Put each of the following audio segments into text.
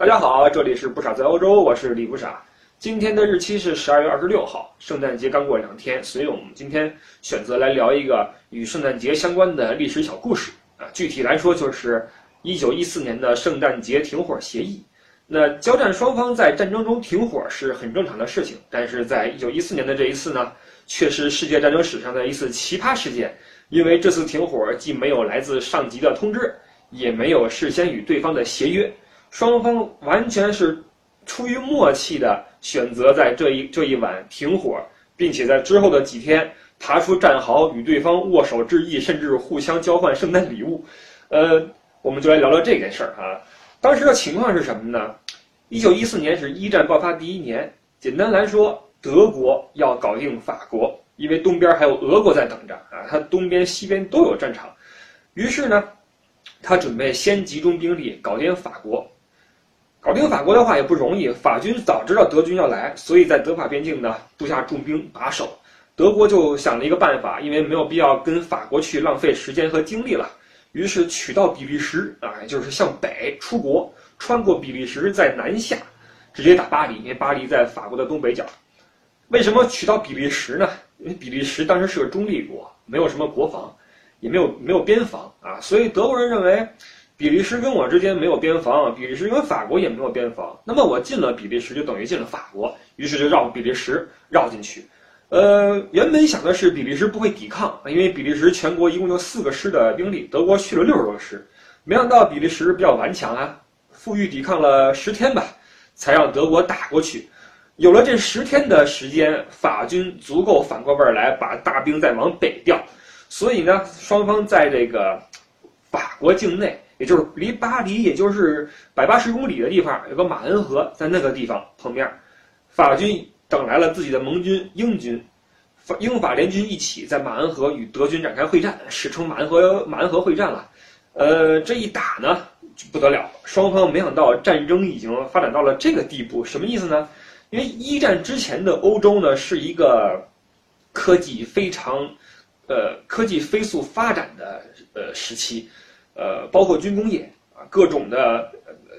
大家好，这里是不傻在欧洲，我是李不傻。今天的日期是十二月二十六号，圣诞节刚过两天，所以我们今天选择来聊一个与圣诞节相关的历史小故事啊。具体来说，就是一九一四年的圣诞节停火协议。那交战双方在战争中停火是很正常的事情，但是在一九一四年的这一次呢，却是世界战争史上的一次奇葩事件，因为这次停火既没有来自上级的通知，也没有事先与对方的协约。双方完全是出于默契的选择，在这一这一晚停火，并且在之后的几天爬出战壕与对方握手致意，甚至互相交换圣诞礼物。呃，我们就来聊聊这件事儿啊。当时的情况是什么呢？一九一四年是一战爆发第一年，简单来说，德国要搞定法国，因为东边还有俄国在等着啊，它东边西边都有战场。于是呢，他准备先集中兵力搞定法国。搞定法国的话也不容易，法军早知道德军要来，所以在德法边境呢布下重兵把守。德国就想了一个办法，因为没有必要跟法国去浪费时间和精力了，于是取道比利时啊，就是向北出国，穿过比利时在南下，直接打巴黎，因为巴黎在法国的东北角。为什么取到比利时呢？因为比利时当时是个中立国，没有什么国防，也没有没有边防啊，所以德国人认为。比利时跟我之间没有边防，比利时跟法国也没有边防，那么我进了比利时就等于进了法国，于是就绕比利时绕进去。呃，原本想的是比利时不会抵抗，因为比利时全国一共就四个师的兵力，德国去了六十多个师，没想到比利时比较顽强啊，负隅抵抗了十天吧，才让德国打过去。有了这十天的时间，法军足够反过味儿来，把大兵再往北调。所以呢，双方在这个法国境内。也就是离巴黎，也就是百八十公里的地方，有个马恩河，在那个地方碰面，法军等来了自己的盟军英军，法英法联军一起在马恩河与德军展开会战，史称马恩河马恩河会战了。呃，这一打呢就不得了，双方没想到战争已经发展到了这个地步，什么意思呢？因为一战之前的欧洲呢是一个科技非常，呃，科技飞速发展的呃时期。呃，包括军工业啊，各种的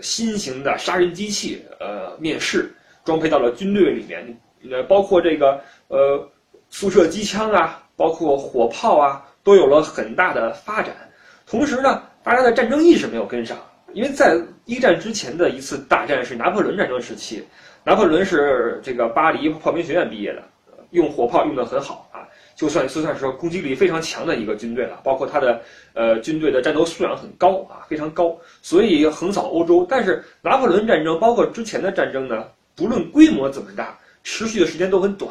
新型的杀人机器，呃，面试装配到了军队里面，呃，包括这个呃速射机枪啊，包括火炮啊，都有了很大的发展。同时呢，大家的战争意识没有跟上，因为在一战之前的一次大战是拿破仑战争时期，拿破仑是这个巴黎炮兵学院毕业的，用火炮用的很好啊。就算就算是说攻击力非常强的一个军队了，包括他的呃军队的战斗素养很高啊，非常高，所以横扫欧洲。但是拿破仑战争包括之前的战争呢，不论规模怎么大，持续的时间都很短，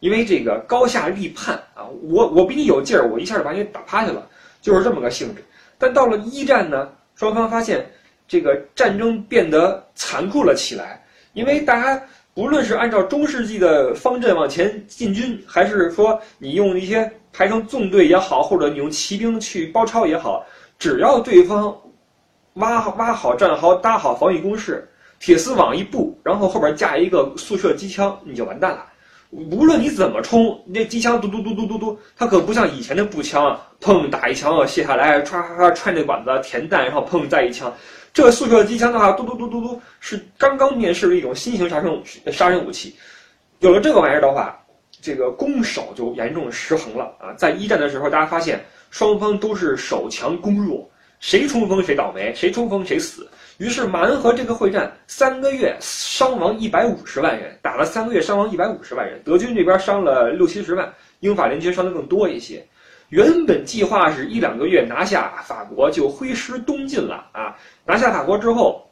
因为这个高下立判啊，我我比你有劲儿，我一下就把你打趴下了，就是这么个性质。但到了一战呢，双方发现这个战争变得残酷了起来，因为大家。不论是按照中世纪的方阵往前进军，还是说你用一些排成纵队也好，或者你用骑兵去包抄也好，只要对方挖挖好战壕、搭好防御工事、铁丝网一布，然后后边架一个速射机枪，你就完蛋了。无论你怎么冲，那机枪嘟嘟嘟嘟嘟嘟，它可不像以前的步枪，砰打一枪啊卸下来，唰唰唰踹那管子填弹，然后砰再一枪。这个速射机枪的话，嘟嘟嘟嘟嘟，是刚刚面世的一种新型杀人杀人武器。有了这个玩意儿的话，这个攻守就严重失衡了啊！在一战的时候，大家发现双方都是守强攻弱，谁冲锋谁倒霉，谁冲锋谁死。于是马恩河这个会战，三个月伤亡一百五十万人，打了三个月伤亡一百五十万人，德军这边伤了六七十万，英法联军伤的更多一些。原本计划是一两个月拿下法国就挥师东进了啊！拿下法国之后，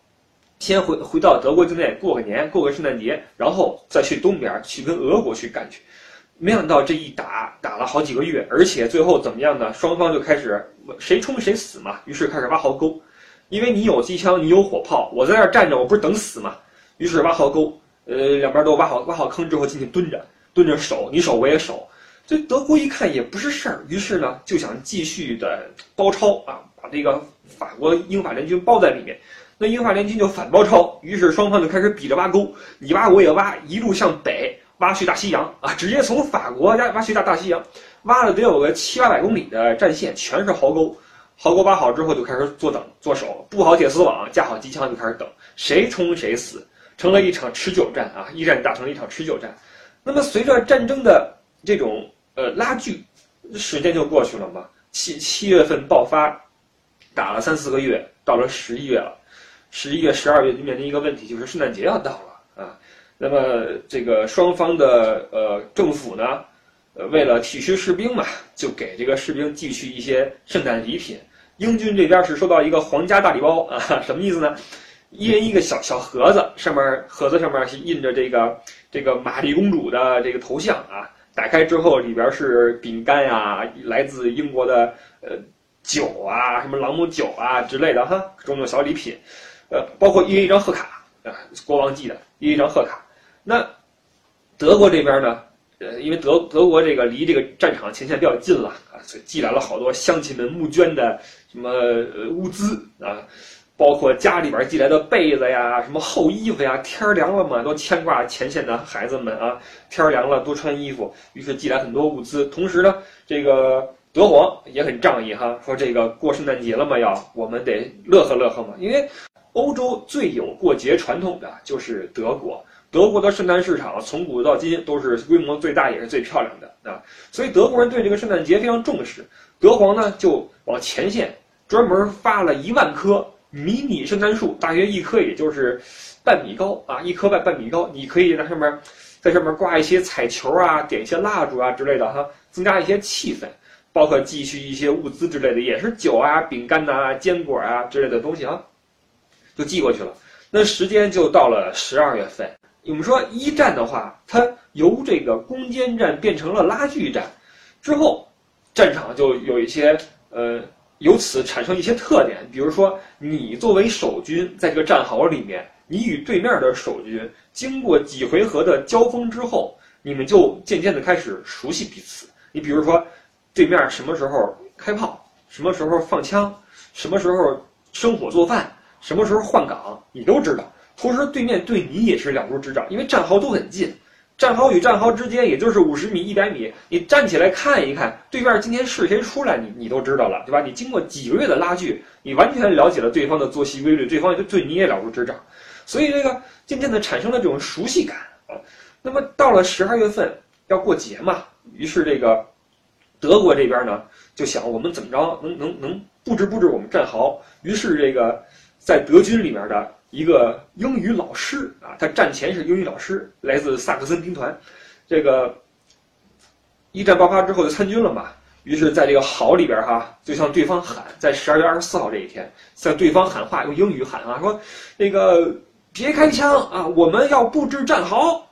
先回回到德国境内过个年，过个圣诞节，然后再去东边去跟俄国去干去。没想到这一打打了好几个月，而且最后怎么样呢？双方就开始谁冲谁死嘛，于是开始挖壕沟。因为你有机枪，你有火炮，我在那儿站着，我不是等死吗？于是挖壕沟，呃，两边都挖好挖好坑之后进去蹲着，蹲着守，你守我也守。这德国一看也不是事儿，于是呢就想继续的包抄啊，把这个法国英法联军包在里面。那英法联军就反包抄，于是双方就开始比着挖沟，你挖我也挖，一路向北挖去大西洋啊，直接从法国挖挖去大大西洋，挖了得有个七八百公里的战线，全是壕沟。壕沟挖好之后就开始坐等坐守，布好铁丝网，架好机枪就开始等，谁冲谁死，成了一场持久战啊！一战打成了一场持久战。那么随着战争的这种呃拉锯，时间就过去了嘛。七七月份爆发，打了三四个月，到了十一月了。十一月、十二月就面临一个问题，就是圣诞节要到了啊。那么这个双方的呃政府呢，呃为了体恤士兵嘛，就给这个士兵寄去一些圣诞礼品。英军这边是收到一个皇家大礼包啊，什么意思呢？一人一个小小盒子，上面盒子上面是印着这个这个玛丽公主的这个头像啊。打开之后里边是饼干呀，来自英国的呃酒啊，什么朗姆酒啊之类的哈，种种小礼品，呃，包括一人一张贺卡啊，国王寄的一人一张贺卡。那德国这边呢，呃，因为德德国这个离这个战场前线比较近了啊，所以寄来了好多乡亲们募捐的。什么呃物资啊，包括家里边寄来的被子呀，什么厚衣服呀，天凉了嘛，都牵挂前线的孩子们啊，天凉了多穿衣服，于是寄来很多物资。同时呢，这个德皇也很仗义哈，说这个过圣诞节了嘛，要我们得乐呵乐呵嘛，因为欧洲最有过节传统的就是德国，德国的圣诞市场从古到今都是规模最大也是最漂亮的啊，所以德国人对这个圣诞节非常重视，德皇呢就往前线。专门发了一万棵迷你圣诞树，大约一棵也就是半米高啊，一棵半半米高。你可以在上面，在上面挂一些彩球啊，点一些蜡烛啊之类的哈，增加一些气氛。包括寄去一些物资之类的，也是酒啊、饼干呐、坚果啊之类的东西啊，就寄过去了。那时间就到了十二月份。我们说一战的话，它由这个攻坚战变成了拉锯战，之后战场就有一些呃。由此产生一些特点，比如说，你作为守军，在这个战壕里面，你与对面的守军经过几回合的交锋之后，你们就渐渐的开始熟悉彼此。你比如说，对面什么时候开炮，什么时候放枪，什么时候生火做饭，什么时候换岗，你都知道。同时，对面对你也是了如指掌，因为战壕都很近。战壕与战壕之间也就是五十米、一百米，你站起来看一看，对面今天是谁出来，你你都知道了，对吧？你经过几个月的拉锯，你完全了解了对方的作息规律，对方就对你也了如指掌，所以这个渐渐的产生了这种熟悉感啊。那么到了十二月份要过节嘛，于是这个德国这边呢就想我们怎么着能能能布置布置我们战壕，于是这个在德军里面的。一个英语老师啊，他战前是英语老师，来自萨克森兵团。这个一战爆发之后就参军了嘛，于是在这个壕里边哈，就向对方喊，在十二月二十四号这一天，向对方喊话，用英语喊啊，说那个别开枪啊，我们要布置战壕。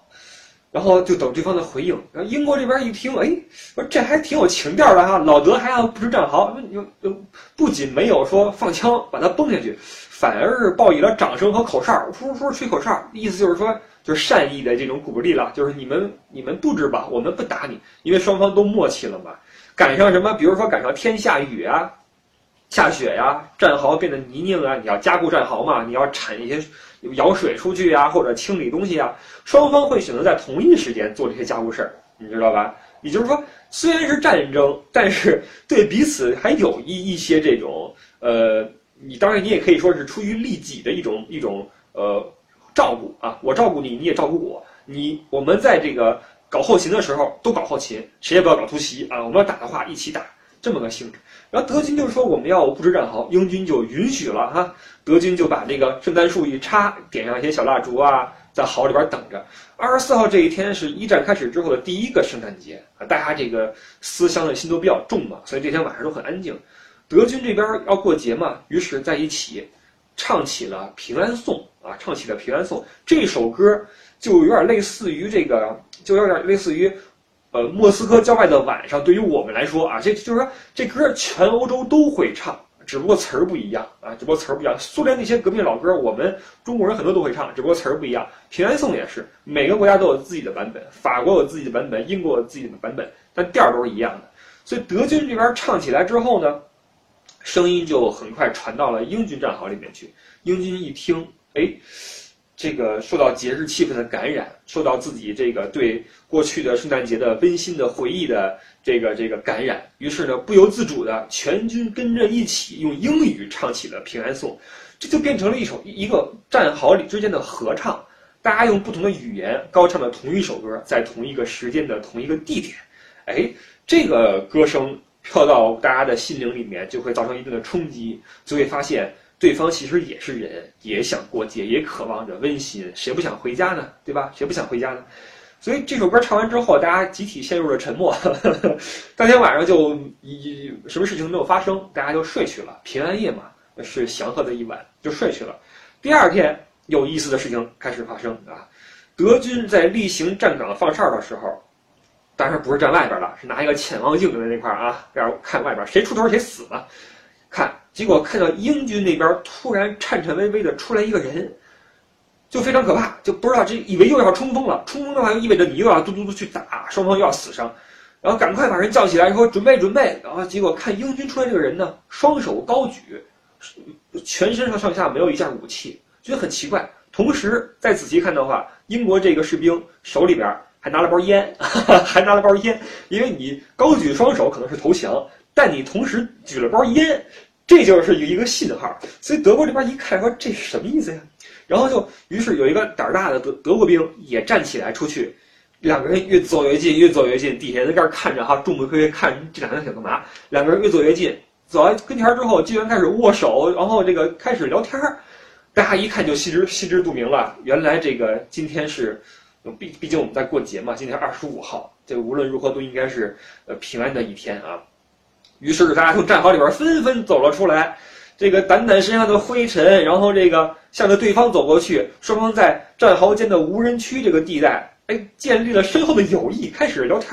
然后就等对方的回应。然后英国这边一听，哎，说这还挺有情调的哈，老德还要布置战壕，又又不仅没有说放枪把他崩下去。反而是报以了掌声和口哨，呼呼吹口哨，意思就是说，就是善意的这种鼓励了，就是你们你们布置吧，我们不打你，因为双方都默契了嘛。赶上什么，比如说赶上天下雨啊，下雪呀，战壕变得泥泞啊，你要加固战壕嘛，你要铲一些舀水出去呀，或者清理东西啊，双方会选择在同一时间做这些家务事儿，你知道吧？也就是说，虽然是战争，但是对彼此还有一一些这种呃。你当然，你也可以说是出于利己的一种一种呃照顾啊，我照顾你，你也照顾我。你我们在这个搞后勤的时候都搞后勤，谁也不要搞突袭啊。我们要打的话一起打，这么个性质。然后德军就是说我们要布置战壕，英军就允许了哈。德军就把这个圣诞树一插，点上一些小蜡烛啊，在壕里边等着。二十四号这一天是一战开始之后的第一个圣诞节啊，大家这个思乡的心都比较重嘛，所以这天晚上都很安静。德军这边要过节嘛，于是在一起唱起了平安颂啊，唱起了平安颂。这首歌就有点类似于这个，就有点类似于，呃，莫斯科郊外的晚上。对于我们来说啊，这就是说这歌全欧洲都会唱，只不过词儿不一样啊，只不过词儿不一样。苏联那些革命老歌，我们中国人很多都会唱，只不过词儿不一样。平安颂也是，每个国家都有自己的版本，法国有自己的版本，英国有自己的版本，但调儿都是一样的。所以德军这边唱起来之后呢。声音就很快传到了英军战壕里面去。英军一听，哎，这个受到节日气氛的感染，受到自己这个对过去的圣诞节的温馨的回忆的这个这个感染，于是呢，不由自主的全军跟着一起用英语唱起了平安颂，这就变成了一首一个战壕里之间的合唱，大家用不同的语言高唱的同一首歌，在同一个时间的同一个地点，哎，这个歌声飘到大家的心灵里面，就会造成一定的冲击，就会发现。对方其实也是人，也想过节，也渴望着温馨，谁不想回家呢？对吧？谁不想回家呢？所以这首歌唱完之后，大家集体陷入了沉默。当天晚上就一什么事情都没有发生，大家就睡去了。平安夜嘛，是祥和的一晚，就睡去了。第二天有意思的事情开始发生啊！德军在例行站岗放哨的时候，当然不是站外边了，是拿一个潜望镜在那块儿啊，然后看外边谁出头谁死了，结果看到英军那边突然颤颤巍巍的出来一个人，就非常可怕，就不知道这以为又要冲锋了。冲锋的话，就意味着你又要嘟嘟嘟去打，双方又要死伤。然后赶快把人叫起来，说准备准备。然后结果看英军出来这个人呢，双手高举，全身上上下没有一件武器，觉得很奇怪。同时再仔细看的话，英国这个士兵手里边还拿了包烟，还拿了包烟，因为你高举双手可能是投降，但你同时举了包烟。这就是一个信号，所以德国这边一看说这是什么意思呀？然后就于是有一个胆儿大的德德国兵也站起来出去，两个人越走越近，越走越近，底下在这看着哈，众目睽睽看这两个人想干嘛？两个人越走越近，走到跟前之后，竟然开始握手，然后这个开始聊天儿，大家一看就心知心知肚明了，原来这个今天是，毕毕竟我们在过节嘛，今天二十五号，这无论如何都应该是呃平安的一天啊。于是大家从战壕里边纷纷走了出来，这个掸掸身上的灰尘，然后这个向着对方走过去。双方在战壕间的无人区这个地带，哎，建立了深厚的友谊，开始聊天。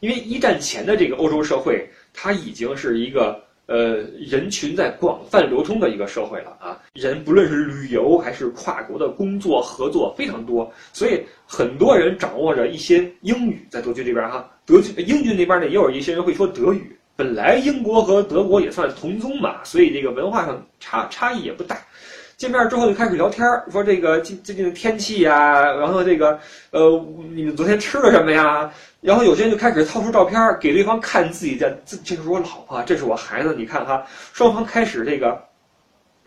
因为一战前的这个欧洲社会，它已经是一个呃人群在广泛流通的一个社会了啊，人不论是旅游还是跨国的工作合作非常多，所以很多人掌握着一些英语，在德军这边哈，德军英军那边呢也有一些人会说德语。本来英国和德国也算同宗嘛，所以这个文化上差差异也不大。见面之后就开始聊天，说这个最最近的天气呀，然后这个呃，你们昨天吃了什么呀？然后有些人就开始掏出照片给对方看自己的，这这是我老婆，这是我孩子，你看哈。双方开始这个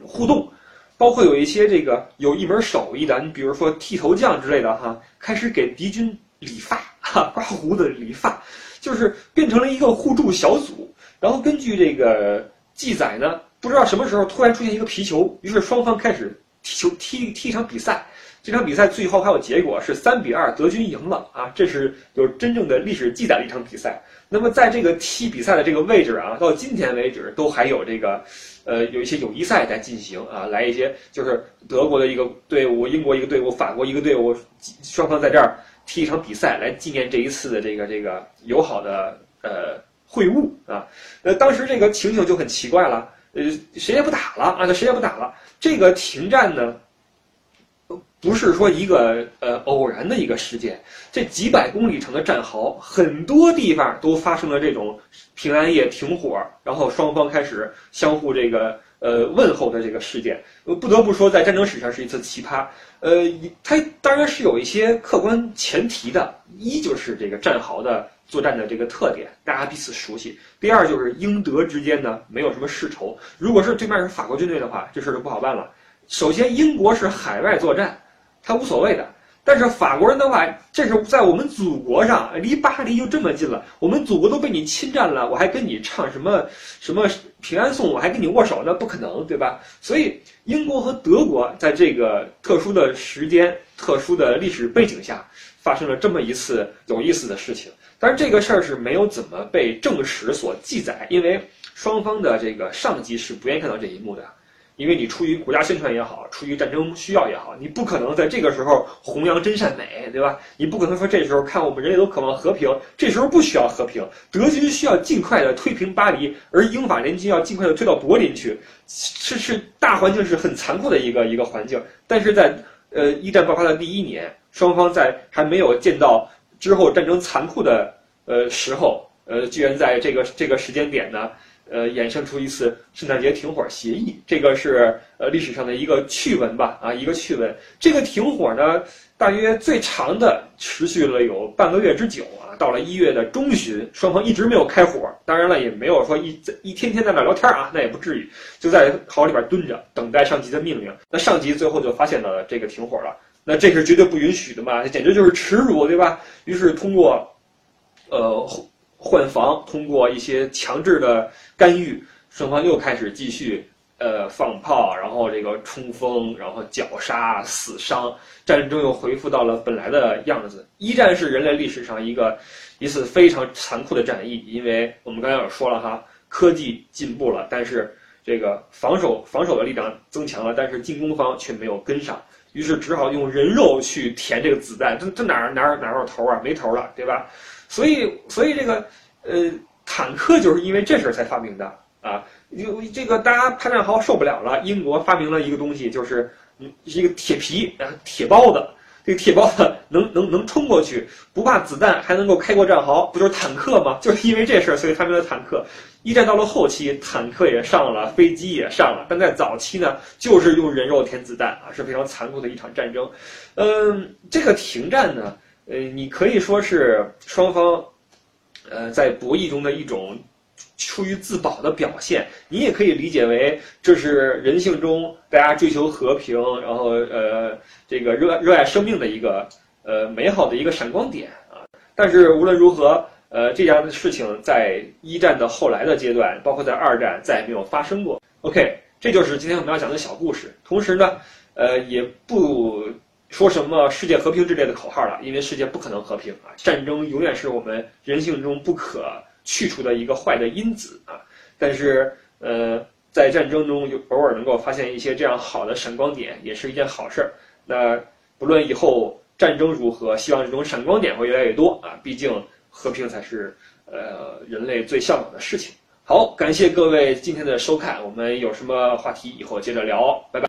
互动，包括有一些这个有一门手艺的，你比如说剃头匠之类的哈，开始给敌军理发哈，刮胡子理发。就是变成了一个互助小组，然后根据这个记载呢，不知道什么时候突然出现一个皮球，于是双方开始踢球踢踢一场比赛。这场比赛最后还有结果是三比二，德军赢了啊！这是有真正的历史记载的一场比赛。那么在这个踢比赛的这个位置啊，到今天为止都还有这个，呃，有一些友谊赛在进行啊，来一些就是德国的一个队伍、英国一个队伍、法国一个队伍，双方在这儿。踢一场比赛来纪念这一次的这个这个友好的呃会晤啊，呃，当时这个情形就很奇怪了，呃，谁也不打了啊，谁也不打了。这个停战呢，不是说一个呃偶然的一个事件，这几百公里长的战壕，很多地方都发生了这种平安夜停火，然后双方开始相互这个呃问候的这个事件。不得不说，在战争史上是一次奇葩。呃，它当然是有一些客观前提的。一就是这个战壕的作战的这个特点，大家彼此熟悉；第二就是英德之间呢没有什么世仇。如果是对面是法国军队的话，这事儿就不好办了。首先，英国是海外作战，他无所谓的。但是法国人的话，这是在我们祖国上，离巴黎就这么近了，我们祖国都被你侵占了，我还跟你唱什么什么平安颂，我还跟你握手，那不可能，对吧？所以英国和德国在这个特殊的时间、特殊的历史背景下，发生了这么一次有意思的事情。但是这个事儿是没有怎么被正史所记载，因为双方的这个上级是不愿意看到这一幕的。因为你出于国家宣传也好，出于战争需要也好，你不可能在这个时候弘扬真善美，对吧？你不可能说这时候看我们人类都渴望和平，这时候不需要和平，德军需要尽快的推平巴黎，而英法联军要尽快的推到柏林去，是是大环境是很残酷的一个一个环境。但是在呃一战爆发的第一年，双方在还没有见到之后战争残酷的呃时候，呃居然在这个这个时间点呢。呃，衍生出一次圣诞节停火协议，这个是呃历史上的一个趣闻吧，啊，一个趣闻。这个停火呢，大约最长的持续了有半个月之久啊，到了一月的中旬，双方一直没有开火，当然了，也没有说一一天天在那聊天啊，那也不至于，就在壕里边蹲着等待上级的命令。那上级最后就发现了这个停火了，那这是绝对不允许的嘛，这简直就是耻辱，对吧？于是通过，呃。换防通过一些强制的干预，双方又开始继续呃放炮，然后这个冲锋，然后绞杀死伤，战争又恢复到了本来的样子。一战是人类历史上一个一次非常残酷的战役，因为我们刚才也说了哈，科技进步了，但是这个防守防守的力量增强了，但是进攻方却没有跟上，于是只好用人肉去填这个子弹，这这哪儿哪儿哪儿有头啊？没头了，对吧？所以，所以这个，呃，坦克就是因为这事儿才发明的啊。就这个大家拍战壕受不了了，英国发明了一个东西，就是嗯，一个铁皮啊，铁包子。这个铁包子能能能冲过去，不怕子弹，还能够开过战壕，不就是坦克吗？就是因为这事儿，所以发明了坦克。一战到了后期，坦克也上了，飞机也上了，但在早期呢，就是用人肉填子弹啊，是非常残酷的一场战争。嗯，这个停战呢？呃，你可以说是双方，呃，在博弈中的一种出于自保的表现。你也可以理解为这是人性中大家追求和平，然后呃，这个热热爱生命的一个呃美好的一个闪光点啊。但是无论如何，呃，这样的事情在一战的后来的阶段，包括在二战，再也没有发生过。OK，这就是今天我们要讲的小故事。同时呢，呃，也不。说什么世界和平之类的口号了？因为世界不可能和平啊！战争永远是我们人性中不可去除的一个坏的因子啊！但是，呃，在战争中有偶尔能够发现一些这样好的闪光点，也是一件好事儿。那不论以后战争如何，希望这种闪光点会越来越多啊！毕竟和平才是呃人类最向往的事情。好，感谢各位今天的收看，我们有什么话题以后接着聊，拜拜。